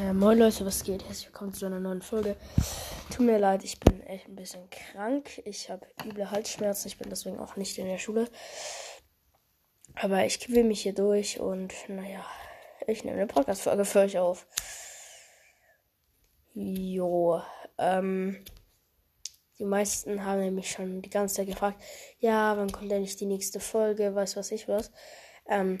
Äh, moin Leute, was geht? Herzlich willkommen zu einer neuen Folge. Tut mir leid, ich bin echt ein bisschen krank. Ich habe üble Halsschmerzen, ich bin deswegen auch nicht in der Schule. Aber ich quäle mich hier durch und naja, ich nehme eine Podcast-Folge für euch auf. Jo, ähm, die meisten haben nämlich schon die ganze Zeit gefragt, ja, wann kommt denn nicht die nächste Folge, weiß was ich was. Ähm,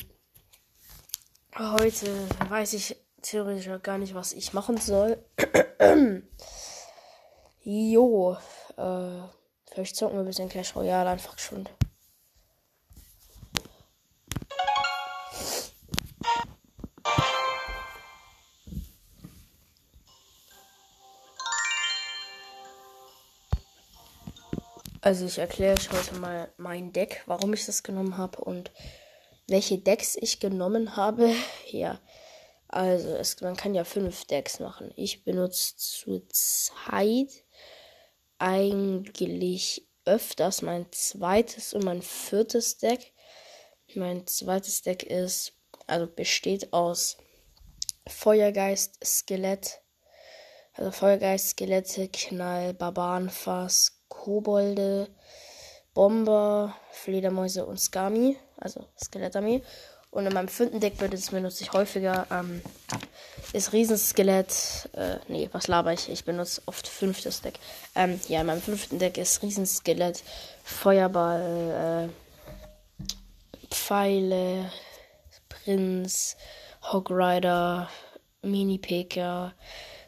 heute weiß ich theoretisch gar nicht, was ich machen soll. jo, äh, vielleicht zocken wir ein bisschen Clash Royale einfach schon. Also ich erkläre euch heute mal mein Deck, warum ich das genommen habe und welche Decks ich genommen habe. Ja, also es, man kann ja fünf Decks machen. Ich benutze zurzeit eigentlich öfters mein zweites und mein viertes Deck. Mein zweites Deck ist, also besteht aus Feuergeist, Skelett, also Feuergeist, Skelette, Knall, Barbarenfass, Kobolde, Bomber, Fledermäuse und Skami, also Skelettarmee. Und in meinem fünften Deck benutze ich häufiger ähm, ist Riesenskelett. Äh, nee, was laber ich? Ich benutze oft fünftes Deck. Ähm, ja, in meinem fünften Deck ist Riesenskelett, Feuerball, äh, Pfeile, Prinz, Hog Rider, Mini Peka,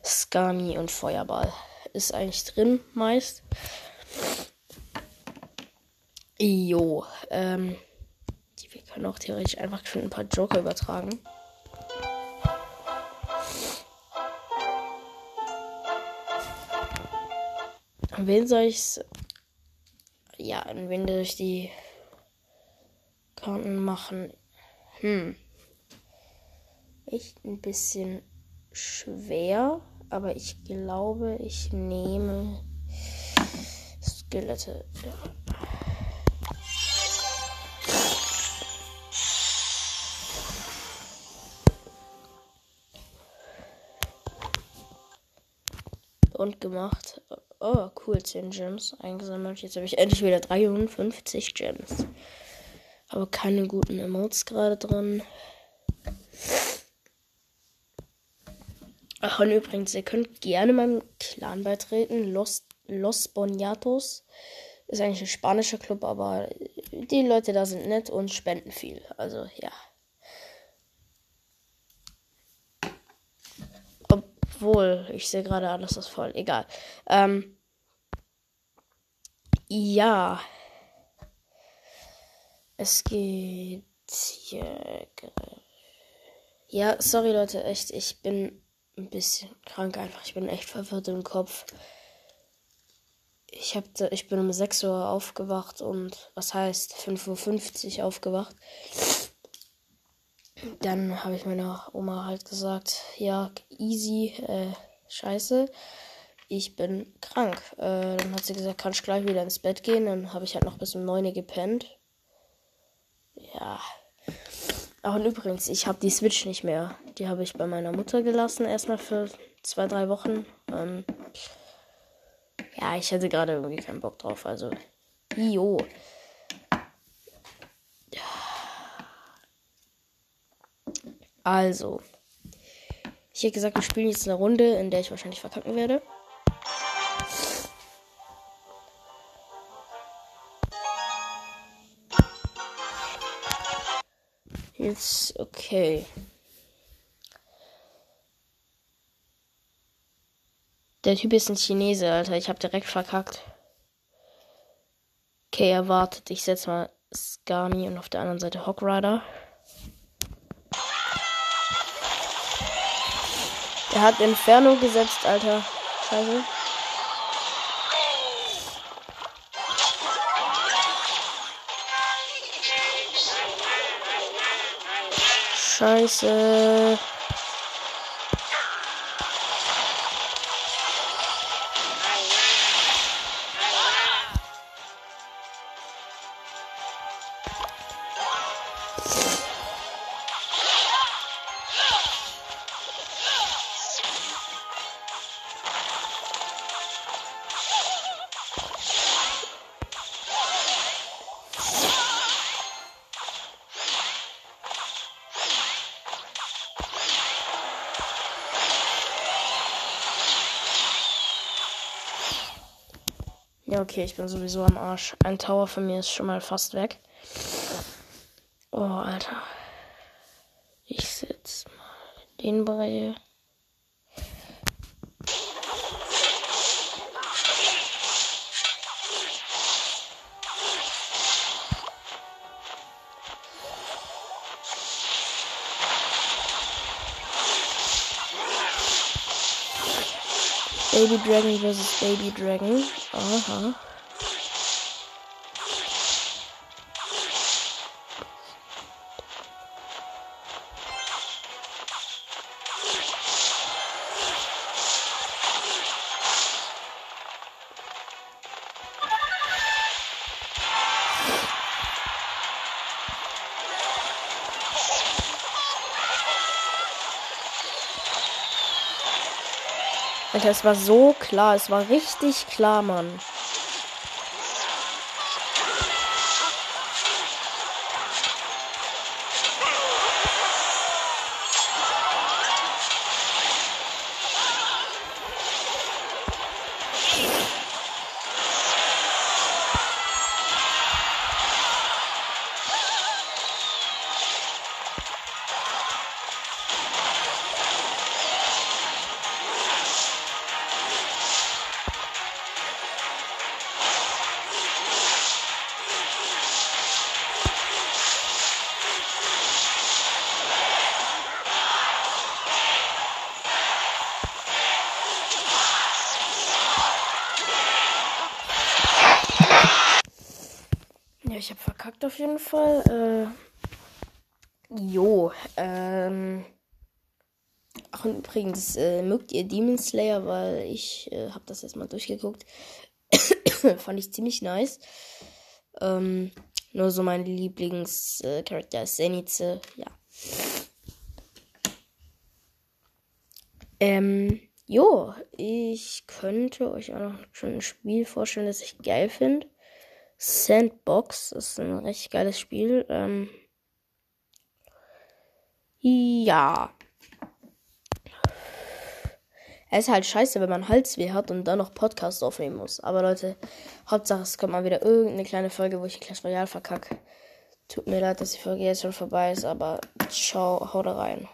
Skami und Feuerball. Ist eigentlich drin meist. Jo, ähm, können auch theoretisch einfach schon ein paar Joker übertragen. An wen soll ich's? Ja, an wen soll ich die Karten machen? Hm. Echt ein bisschen schwer, aber ich glaube, ich nehme Skelette. Ja. Und gemacht. Oh, cool, 10 Gems eingesammelt. Jetzt habe ich endlich wieder 53 Gems. Aber keine guten Emotes gerade drin. Ach, und übrigens, ihr könnt gerne meinem Clan beitreten. Los, Los Boniatos ist eigentlich ein spanischer Club, aber die Leute da sind nett und spenden viel. Also, ja. Obwohl, ich sehe gerade alles ist voll. Egal. Ähm, ja. Es geht hier. Ja, sorry Leute, echt, ich bin ein bisschen krank einfach. Ich bin echt verwirrt im Kopf. Ich, hab, ich bin um 6 Uhr aufgewacht und was heißt 5.50 Uhr aufgewacht. Dann habe ich meiner Oma halt gesagt, ja, easy, äh, scheiße, ich bin krank. Äh, dann hat sie gesagt, kannst gleich wieder ins Bett gehen. Dann habe ich halt noch bis um 9 Uhr gepennt. Ja. Ach, und übrigens, ich habe die Switch nicht mehr. Die habe ich bei meiner Mutter gelassen, erstmal für zwei, drei Wochen. Ähm, ja, ich hätte gerade irgendwie keinen Bock drauf. Also, jo. Also. Ich hätte gesagt, wir spielen jetzt eine Runde, in der ich wahrscheinlich verkacken werde. Jetzt, okay. Der Typ ist ein Chinese, Alter. Ich hab direkt verkackt. Okay, er wartet. Ich setze mal Skami und auf der anderen Seite Hog Rider. Er hat Inferno gesetzt, Alter. Scheiße. Scheiße. Ja, okay, ich bin sowieso am Arsch. Ein Tower von mir ist schon mal fast weg. Oh, Alter. Ich sitz mal den Brei. Baby Dragon versus Baby Dragon. Aha. Alter, es war so klar. Es war richtig klar, Mann. Ich habe verkackt auf jeden Fall. Äh, jo, ähm. Ach, und übrigens, äh, mögt ihr Demon Slayer, weil ich äh, habe das erstmal durchgeguckt. Fand ich ziemlich nice. Ähm, nur so mein Lieblingscharakter äh, ist Zenitze, ja. Ähm, jo, ich könnte euch auch noch schon ein Spiel vorstellen, das ich geil finde. Sandbox ist ein recht geiles Spiel. Ähm, ja. Es ist halt scheiße, wenn man Halsweh hat und dann noch Podcast aufnehmen muss. Aber Leute, Hauptsache es kommt mal wieder irgendeine kleine Folge, wo ich Clash Royale verkacke. Tut mir leid, dass die Folge jetzt schon vorbei ist, aber ciao, haut rein.